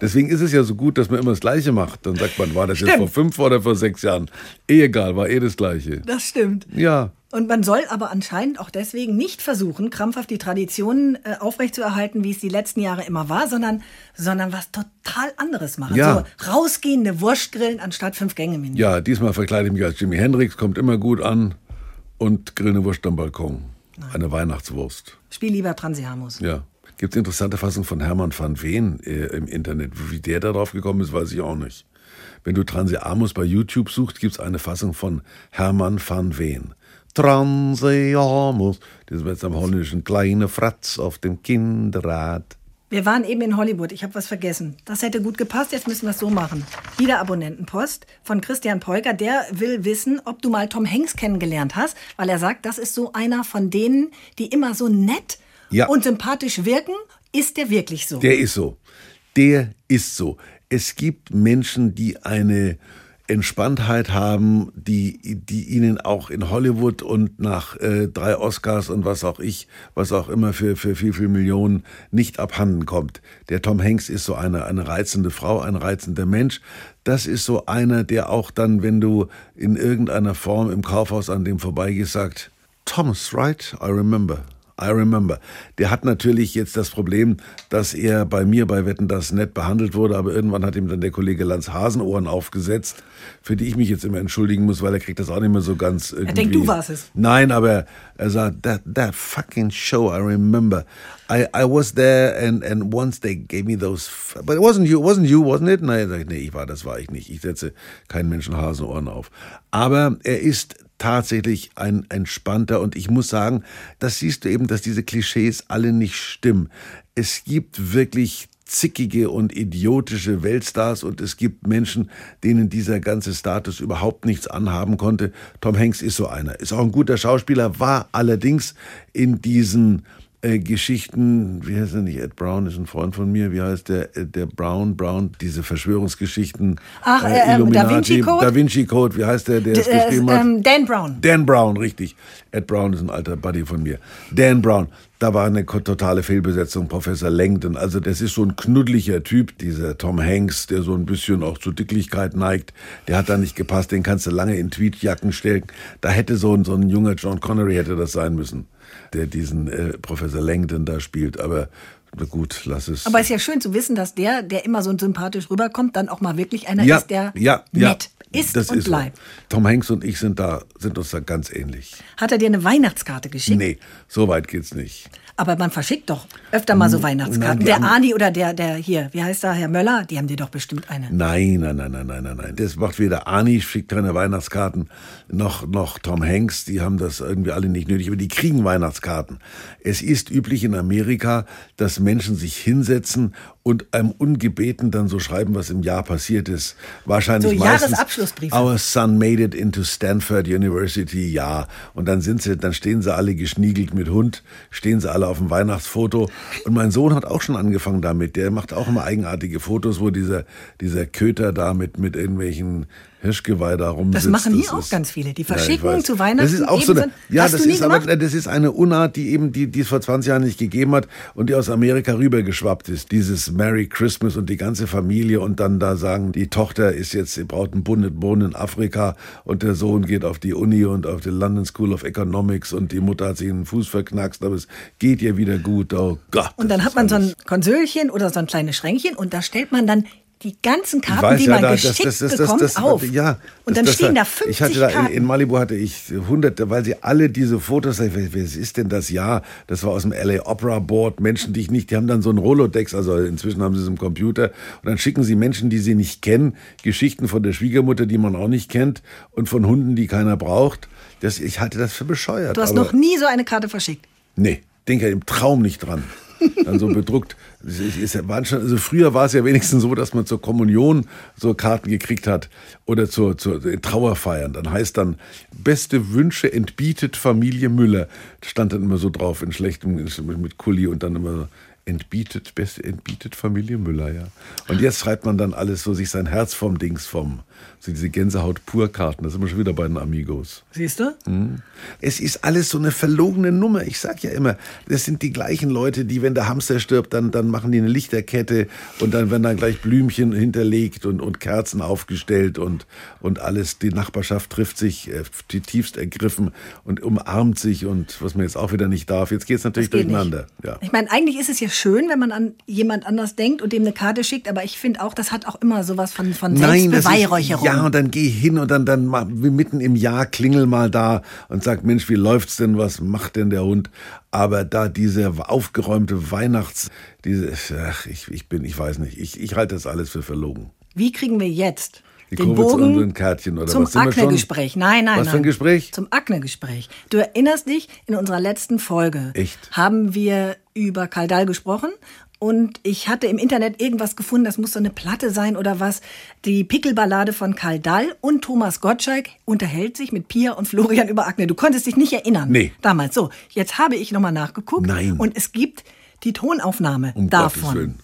Deswegen ist es ja so gut, dass man immer das Gleiche macht. Dann sagt man, war das Stimmt. jetzt vor fünf oder vor sechs Jahren? Eh egal, war eh das Gleiche. Das stimmt. Ja. Und man soll aber anscheinend auch deswegen nicht versuchen, krampfhaft die Traditionen äh, aufrechtzuerhalten, wie es die letzten Jahre immer war, sondern, sondern was total anderes machen. Ja. So rausgehende Wurst grillen anstatt fünf Gänge Menü. Ja, diesmal verkleide ich mich als Jimi Hendrix, kommt immer gut an. Und grüne Wurst am Balkon. Eine Weihnachtswurst. Spiel lieber Transiamus. Ja. Gibt es interessante Fassung von Hermann van Veen äh, im Internet. Wie der da drauf gekommen ist, weiß ich auch nicht. Wenn du Transeamus bei YouTube suchst, gibt es eine Fassung von Hermann van Veen. Transeamus. Das war jetzt am holländischen kleine Fratz auf dem Kinderrad. Wir waren eben in Hollywood. Ich habe was vergessen. Das hätte gut gepasst. Jetzt müssen wir es so machen. Wieder Abonnentenpost von Christian Polker. Der will wissen, ob du mal Tom Hanks kennengelernt hast, weil er sagt, das ist so einer von denen, die immer so nett Ja. und sympathisch wirken. Ist der wirklich so? Der ist so. Der ist so. Es gibt Menschen, die eine Entspanntheit haben, die, die ihnen auch in Hollywood und nach äh, drei Oscars und was auch ich, was auch immer für, für viel, viel Millionen nicht abhanden kommt. Der Tom Hanks ist so eine, eine reizende Frau, ein reizender Mensch. Das ist so einer, der auch dann, wenn du in irgendeiner Form im Kaufhaus an dem vorbeigehst, sagt, Thomas, right? I remember. I remember. Der hat natürlich jetzt das Problem, dass er bei mir bei Wetten das nett behandelt wurde, aber irgendwann hat ihm dann der Kollege Lanz Hasenohren aufgesetzt, für die ich mich jetzt immer entschuldigen muss, weil er kriegt das auch nicht mehr so ganz irgendwie. denkt, du warst es. Nein, aber er sagt, that, that fucking show, I remember. I, I was there and, and once they gave me those, but it wasn't you, wasn't you, wasn't it? Nein, sag ich, nee, ich war, das war ich nicht. Ich setze keinen Menschen Hasenohren auf. Aber er ist tatsächlich ein entspannter und ich muss sagen, das siehst du eben, dass diese Klischees alle nicht stimmen. Es gibt wirklich zickige und idiotische Weltstars und es gibt Menschen, denen dieser ganze Status überhaupt nichts anhaben konnte. Tom Hanks ist so einer, ist auch ein guter Schauspieler, war allerdings in diesen äh, Geschichten, wie heißt er nicht, Ed Brown ist ein Freund von mir, wie heißt der, äh, der Brown, Brown, diese Verschwörungsgeschichten. Ach, äh, ähm, Da Vinci Code? Da Vinci Code, wie heißt der, der es Äh, geschrieben hat? ähm, Dan Brown. Dan Brown, richtig. Ed Brown ist ein alter Buddy von mir. Dan Brown, da war eine totale Fehlbesetzung, Professor Langdon. Also das ist so ein knuddeliger Typ, dieser Tom Hanks, der so ein bisschen auch zu Dicklichkeit neigt. Der hat da nicht gepasst, den kannst du lange in Tweetjacken stellen. Da hätte so ein, so ein junger John Connery hätte das sein müssen, der diesen äh, Professor Langdon da spielt. Aber gut, lass es. Aber es ist ja schön zu wissen, dass der, der immer so sympathisch rüberkommt, dann auch mal wirklich einer ja, ist, der ja, ja, nett ist das und ist so. bleibt. Tom Hanks und ich sind da, sind uns da ganz ähnlich. Hat er dir eine Weihnachtskarte geschickt? Nee, so weit geht's nicht. Aber man verschickt doch öfter mal so Weihnachtskarten. nein, der Ani oder der, der hier, wie heißt da, Herr Möller, die haben dir doch bestimmt eine. Nein, nein, nein, nein, nein, nein, nein. Das macht weder Ani, schickt keine Weihnachtskarten, noch, noch Tom Hanks. Die haben das irgendwie alle nicht nötig, aber die kriegen Weihnachtskarten. Es ist üblich in Amerika, dass Menschen sich hinsetzen und einem ungebeten dann so schreiben, was im Jahr passiert ist. Wahrscheinlich So meistens. Jahresabschlussbriefe. Our son made it into Stanford University, ja. Und dann sind sie, dann stehen sie alle geschniegelt mit Hund, stehen sie alle auf dem Weihnachtsfoto. Und mein Sohn hat auch schon angefangen damit. Der macht auch immer eigenartige Fotos, wo dieser, dieser Köter da mit, mit irgendwelchen Hirschgeweih da rumsitzt. Das machen hier Das auch ist- ganz viele. Die Ja, verschicken weiß. zu Weihnachten Das ist auch so eine, ja, das ist aber, das ist eine Unart, die eben, die, die es vor 20 Jahren nicht gegeben hat und die aus Amerika rübergeschwappt ist. Dieses Merry Christmas und die ganze Familie und dann da sagen, die Tochter ist jetzt, sie braucht einen Boden in Afrika und der Sohn geht auf die Uni und auf die London School of Economics und die Mutter hat sich den Fuß verknackst, aber es geht ihr wieder gut. Oh Gott. Und dann hat man so ein alles- Konsölchen oder so ein kleines Schränkchen und da stellt man dann die ganzen Karten, weiß die ja, man da, geschickt das, das, das, bekommt, das, auf. Ja, und dann stehen da 50 Ich hatte da in, Karten. in Malibu hatte ich hunderte, weil sie alle diese Fotos, wer ist denn das Jahr? Das war aus dem LA Opera Board, Menschen, die ich nicht, die haben dann so ein Rolodex, also inzwischen haben sie es im Computer und dann schicken sie Menschen, die sie nicht kennen, Geschichten von der Schwiegermutter, die man auch nicht kennt und von Hunden, die keiner braucht. Das, ich halte das für bescheuert. du hast noch nie so eine Karte verschickt. Nee, denke ja im Traum nicht dran. Dann so bedruckt. Es waren schon, also früher war es ja wenigstens so, dass man zur Kommunion so Karten gekriegt hat oder zur, zur Trauerfeiern. Dann heißt dann, beste Wünsche entbietet Familie Müller. Das stand dann immer so drauf in schlechtem, mit Kuli und dann immer so, entbietet, beste, entbietet Familie Müller, ja. Und jetzt schreibt man dann alles so, sich sein Herz vom Dings vom, so diese Gänsehaut-Pur-Karten. Das sind wir schon wieder bei den Amigos. Siehst du? Es ist alles so eine verlogene Nummer. Ich sag ja immer, das sind die gleichen Leute, die, wenn der Hamster stirbt, dann, dann machen die eine Lichterkette und dann werden dann gleich Blümchen hinterlegt und, und Kerzen aufgestellt und, und alles. Die Nachbarschaft trifft sich äh, tiefst ergriffen und umarmt sich und was man jetzt auch wieder nicht darf. Jetzt geht's natürlich geht durcheinander. Nicht. Ja. Ich meine, eigentlich ist es ja schön, wenn man an jemand anders denkt und dem eine Karte schickt, aber ich finde auch, das hat auch immer sowas von, von ist, Selbstbeweihräucherung. ja, und dann geh hin und dann, dann mal, wie mitten im Jahr klingel mal da und sag, Mensch, wie läuft's denn, was macht denn der Hund? Aber da diese aufgeräumte Weihnachts, diese, ach, ich, ich bin, ich weiß nicht, ich, ich halte das alles für verlogen. Wie kriegen wir jetzt Die den Kurve zu Bogen unseren Kärtchen oder zum was? Akne-Gespräch? Nein, nein, Was nein. für ein Gespräch? Zum Akne-Gespräch. Du erinnerst dich, in unserer letzten Folge Echt? haben wir über Kaldal gesprochen und ich hatte im Internet irgendwas gefunden, das muss so eine Platte sein oder was. Die Pickelballade von Karl Dall und Thomas Gottschalk unterhält sich mit Pia und Florian über Akne. Du konntest dich nicht erinnern. Nee. Damals. So, jetzt habe ich nochmal nachgeguckt. Nein. Und es gibt die Tonaufnahme Um davon.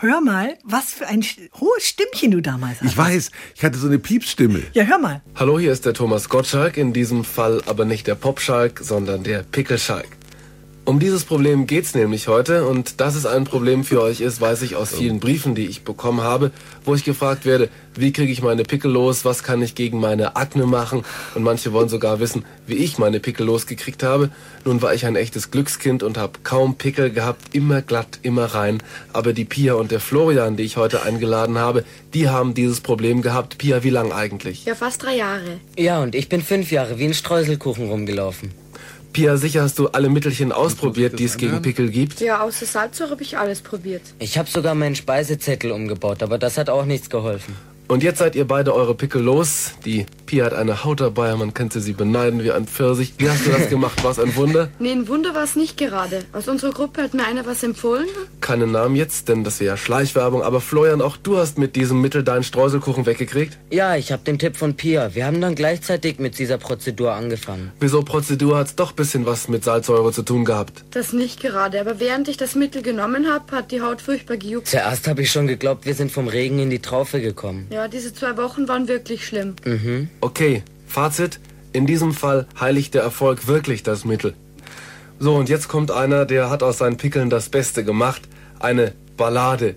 Hör mal, was für ein hohes Stimmchen du damals hattest. Ich weiß, ich hatte so eine Piepsstimme. Ja, hör mal. Hallo, hier ist der Thomas Gottschalk, in diesem Fall aber nicht der Popschalk, sondern der Pickelschalk. Um dieses Problem geht's nämlich heute und dass es ein Problem für euch ist, weiß ich aus vielen Briefen, die ich bekommen habe, wo ich gefragt werde, wie kriege ich meine Pickel los, was kann ich gegen meine Akne machen und manche wollen sogar wissen, wie ich meine Pickel losgekriegt habe. Nun war ich ein echtes Glückskind und habe kaum Pickel gehabt, immer glatt, immer rein, aber die Pia und der Florian, die ich heute eingeladen habe, die haben dieses Problem gehabt. Pia, wie lang eigentlich? Ja, fast drei Jahre. Ja, und ich bin fünf Jahre wie ein Streuselkuchen rumgelaufen. Pia, sicher hast du alle Mittelchen ausprobiert, die es gegen Pickel gibt. Ja, außer Salzsäure habe ich alles probiert. Ich habe sogar meinen Speisezettel umgebaut, aber das hat auch nichts geholfen. Und jetzt seid ihr beide eure Pickel los. Die Pia hat eine Haut dabei, man könnte sie beneiden wie ein Pfirsich. Wie hast du das gemacht? War es ein Wunder? Nee, ein Wunder war es nicht gerade. Aus unserer Gruppe hat mir einer was empfohlen. Keine Namen jetzt, denn das wäre ja Schleichwerbung. Aber Florian, auch du hast mit diesem Mittel deinen Streuselkuchen weggekriegt. Ja, ich habe den Tipp von Pia. Wir haben dann gleichzeitig mit dieser Prozedur angefangen. Wieso Prozedur hat's doch bisschen was mit Salzsäure zu tun gehabt? Das nicht gerade, aber während ich das Mittel genommen habe, hat die Haut furchtbar gejuckt. Zuerst habe ich schon geglaubt, wir sind vom Regen in die Traufe gekommen. Ja, diese zwei Wochen waren wirklich schlimm. Okay, Fazit. In diesem Fall heiligt der Erfolg wirklich das Mittel. So, und jetzt kommt einer, der hat aus seinen Pickeln das Beste gemacht. Eine Ballade.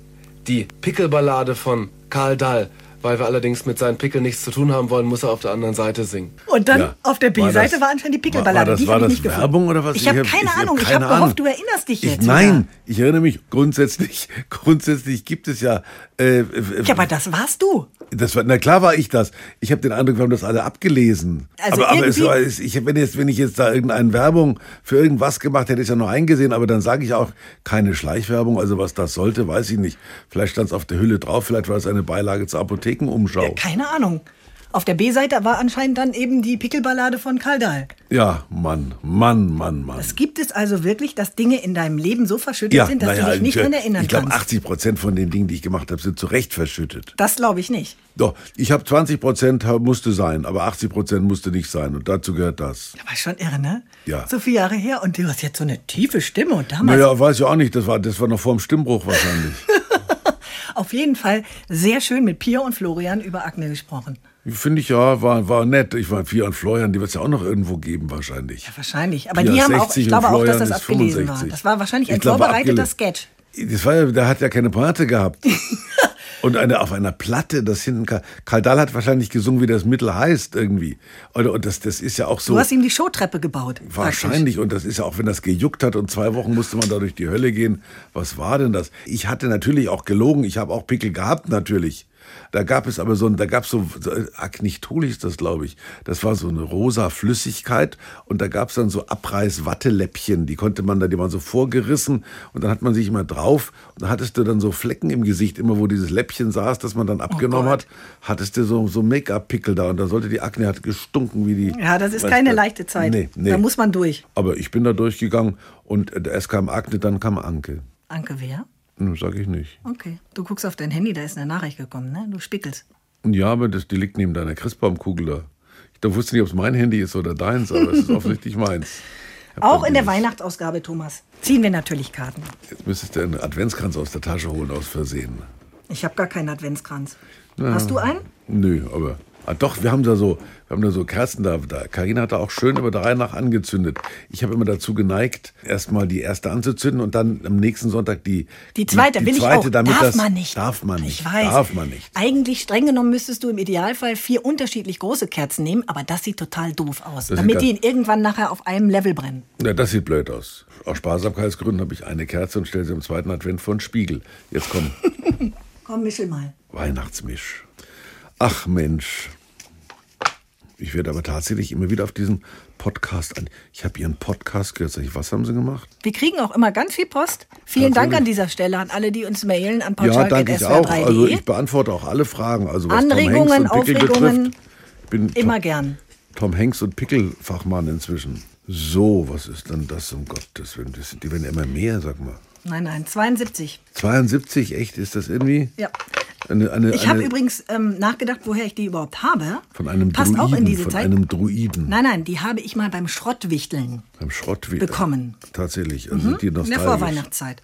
Die Pickelballade von Karl Dall. Weil wir allerdings mit seinen Pickeln nichts zu tun haben wollen, muss er auf der anderen Seite singen. Und dann Ja. auf der War B-Seite das- war anscheinend die Pickelballade. War das, die war hab ich das nicht gefunden. Werbung oder was? Ich habe hab- keine hab Ahnung. Ich keine habe gehofft, du erinnerst dich Ich, jetzt. nein, sogar. ich erinnere mich grundsätzlich. Grundsätzlich gibt es ja. Äh, äh, Ja, aber das warst du. Das war, na klar war ich das. Ich habe den Eindruck, wir haben das alle abgelesen. Also aber aber es es, ich, wenn, jetzt, wenn ich jetzt da irgendeine Werbung für irgendwas gemacht hätte, ich ja noch eingesehen, aber dann sage ich auch keine Schleichwerbung. Also was das sollte, weiß ich nicht. Vielleicht stand es auf der Hülle drauf, vielleicht war es eine Beilage zur Apothekenumschau. Keine Ahnung. Auf der B-Seite war anscheinend dann eben die Pickelballade von Karl Dahl. Ja, Mann, Mann, Mann, Mann. Es gibt es also wirklich, dass Dinge in deinem Leben so verschüttet sind, dass du dich nicht ich- dran erinnern Ich glaube, kannst. 80 Prozent von den Dingen, die ich gemacht habe, sind zu Recht verschüttet. Das glaube ich nicht. Doch, ich habe 20 Prozent musste sein, aber 80 Prozent musste nicht sein. Und dazu gehört das. Aber schon irre, ne? Ja. So viele Jahre her und du hast jetzt so eine tiefe Stimme und damals Naja, weiß ich auch nicht. Das war, das war noch vor dem Stimmbruch wahrscheinlich. auf jeden Fall sehr schön mit Pia und Florian über Akne gesprochen. Finde ich ja, war, war nett. Ich war Pia und Florian, die wird es ja auch noch irgendwo geben wahrscheinlich. Ja, wahrscheinlich. Aber Pia die haben auch, 60 ich glaube auch, dass das abgelesen war. 65. Das war wahrscheinlich ein glaube, vorbereiteter Sketch. Das war ja, der hat ja keine Pointe gehabt. Und eine, auf einer Platte, das hinten, Karl, Dahl hat wahrscheinlich gesungen, wie das Mittel heißt irgendwie. Und, und das, das ist ja auch so. Du hast ihm die Showtreppe gebaut. praktisch. Wahrscheinlich, und das ist ja auch, wenn das gejuckt hat und zwei Wochen musste man da durch die Hölle gehen. Was war denn das? Ich hatte natürlich auch gelogen, ich habe auch Pickel gehabt natürlich. Da gab es aber so, da gab es so, Acnitol ist das, glaube ich. Das war so eine rosa Flüssigkeit und da gab es dann so Abreiß-Watteläppchen, die konnte man da, die waren so vorgerissen und dann hat man sich immer drauf und dann hattest du dann so Flecken im Gesicht, immer wo dieses Läppchen saß, das man dann abgenommen hat, hattest du so, so Make-up-Pickel da und da sollte die Akne hat gestunken wie die. Ja, das ist keine du. leichte Zeit. Nee, nee. Da muss man durch. Aber ich bin da durchgegangen und erst kam Agne, dann kam Anke. Anke, wer? Sag ich nicht. Okay. Du guckst auf dein Handy, da ist eine Nachricht gekommen, ne? Du spickelst. Und ja, aber das, die liegt neben deiner Christbaumkugel da. Ich da wusste nicht, ob es mein Handy ist oder deins, aber es ist offensichtlich meins. Auch in der Weihnachtsausgabe, Thomas, ziehen wir natürlich Karten. Jetzt müsstest du einen Adventskranz aus der Tasche holen, aus Versehen. Ich habe gar keinen Adventskranz. Hast du einen? Nö, aber. Ah, doch, wir haben da so, wir haben da so Kerzen da. Carina hat da auch schön über drei nach angezündet. Ich habe immer dazu geneigt, erstmal die erste anzuzünden und dann am nächsten Sonntag die Die zweite, die, will zweite, ich auch. damit darf das, man nicht. Darf man nicht. Ich weiß. Darf man nicht. Eigentlich streng genommen müsstest du im Idealfall vier unterschiedlich große Kerzen nehmen, aber das sieht total doof aus. Das damit die irgendwann nachher auf einem Level brennen. Ja, das sieht blöd aus. Aus Sparsamkeitsgründen habe ich eine Kerze und stelle sie im zweiten Advent vor den Spiegel. Jetzt komm, Komm, mischel mal. Weihnachtsmisch. Ach Mensch. Ich werde aber tatsächlich immer wieder auf diesen Podcast an. Ich habe Ihren Podcast gehört. Was haben Sie gemacht? Wir kriegen auch immer ganz viel Post. Vielen Dank an dieser Stelle an alle, die uns mailen an Ja, danke ich auch. Also portalk.swr3.de. ich beantworte auch alle Fragen. Also was Anregungen, Tom Hanks und Pickel Aufregungen, betrifft. Ich bin Immer Tom, gern. Tom Hanks und Pickelfachmann inzwischen. So, was ist denn das um Gottes Willen? Das sind- Die werden immer mehr, sag mal. Nein, nein, 72. 72, echt? Ist das irgendwie? Ja. Eine, eine, Ich habe übrigens ähm, nachgedacht, woher ich die überhaupt habe. Von einem Passt Druiden. auch in diese von Zeit. einem Druiden. Nein, nein, die habe ich mal beim Schrottwichteln Beim Schrott wie- bekommen. Tatsächlich. Also sind die in der. Vorweihnachtszeit.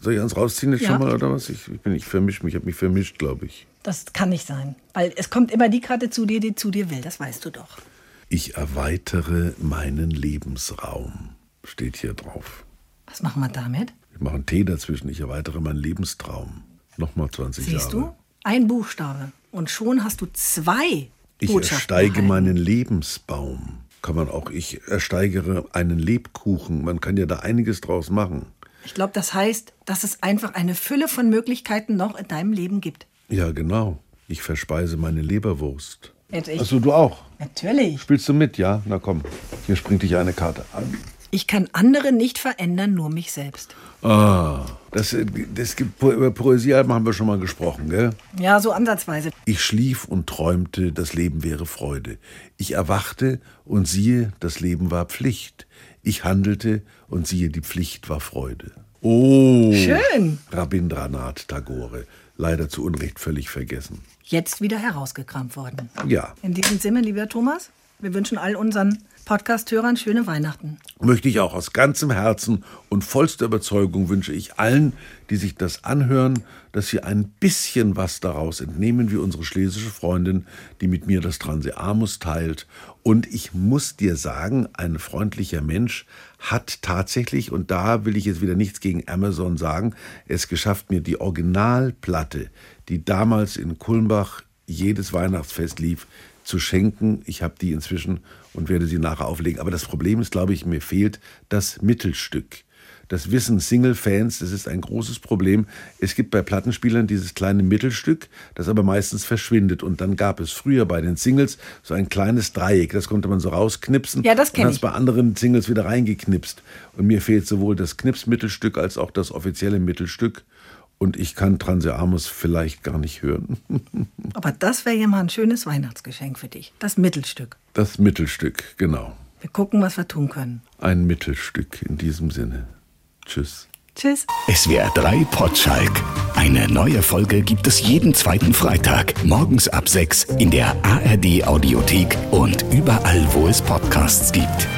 Soll ich eins rausziehen jetzt Ja. schon mal oder was? Ich, ich bin nicht vermischt. mich. Ich habe mich vermischt, glaube ich. Das kann nicht sein. Weil es kommt immer die Karte zu dir, die zu dir will. Das weißt du doch. Ich erweitere meinen Lebensraum. Steht hier drauf. Was machen wir damit? Ich mache einen Tee dazwischen. Ich erweitere meinen Lebenstraum. Nochmal 20 Siehst Jahre. du? Ein Buchstabe. Und schon hast du zwei Ich Botschaften ersteige erhalten. meinen Lebensbaum. Kann man auch. Ich ersteigere einen Lebkuchen. Man kann ja da einiges draus machen. Ich glaube, das heißt, dass es einfach eine Fülle von Möglichkeiten noch in deinem Leben gibt. Ja, genau. Ich verspeise meine Leberwurst. Jetzt ich. Achso, du auch. Natürlich. Spielst du mit, ja? Na komm, hier springt dich eine Karte an. Ich kann andere nicht verändern, nur mich selbst. Ah, das, das gibt, über Poesiealben haben wir schon mal gesprochen, gell? Ja, so ansatzweise. Ich schlief und träumte, das Leben wäre Freude. Ich erwachte und siehe, das Leben war Pflicht. Ich handelte und siehe, die Pflicht war Freude. Oh, Schön. Rabindranath Tagore. Leider zu Unrecht völlig vergessen. Jetzt wieder herausgekramt worden. Ja, In diesem Sinne, lieber Thomas, wir wünschen all unseren Podcast-Hörern schöne Weihnachten. möchte ich auch aus ganzem Herzen und vollster Überzeugung wünsche ich allen, die sich das anhören, dass sie ein bisschen was daraus entnehmen, wie unsere schlesische Freundin, die mit mir das Transeamus teilt. Und ich muss dir sagen, ein freundlicher Mensch hat tatsächlich, und da will ich jetzt wieder nichts gegen Amazon sagen, es geschafft, mir die Originalplatte, die damals in Kulmbach jedes Weihnachtsfest lief, zu schenken. Ich habe die inzwischen und werde sie nachher auflegen. Aber das Problem ist, glaube ich, mir fehlt das Mittelstück. Das wissen Single-Fans, das ist ein großes Problem. Es gibt bei Plattenspielern dieses kleine Mittelstück, das aber meistens verschwindet. Und dann gab es früher bei den Singles so ein kleines Dreieck, das konnte man so rausknipsen. Ja, das kenn und hat's ich. bei anderen Singles wieder reingeknipst. Und mir fehlt sowohl das Knipsmittelstück als auch das offizielle Mittelstück. Und ich kann Transeamus vielleicht gar nicht hören. Aber das wäre ja mal ein schönes Weihnachtsgeschenk für dich. Das Mittelstück. Das Mittelstück, genau. Wir gucken, was wir tun können. Ein Mittelstück in diesem Sinne. Tschüss. Tschüss. SWR 3 Potschalk. Eine neue Folge gibt es jeden zweiten Freitag, morgens ab 6 in der ARD Audiothek und überall, wo es Podcasts gibt.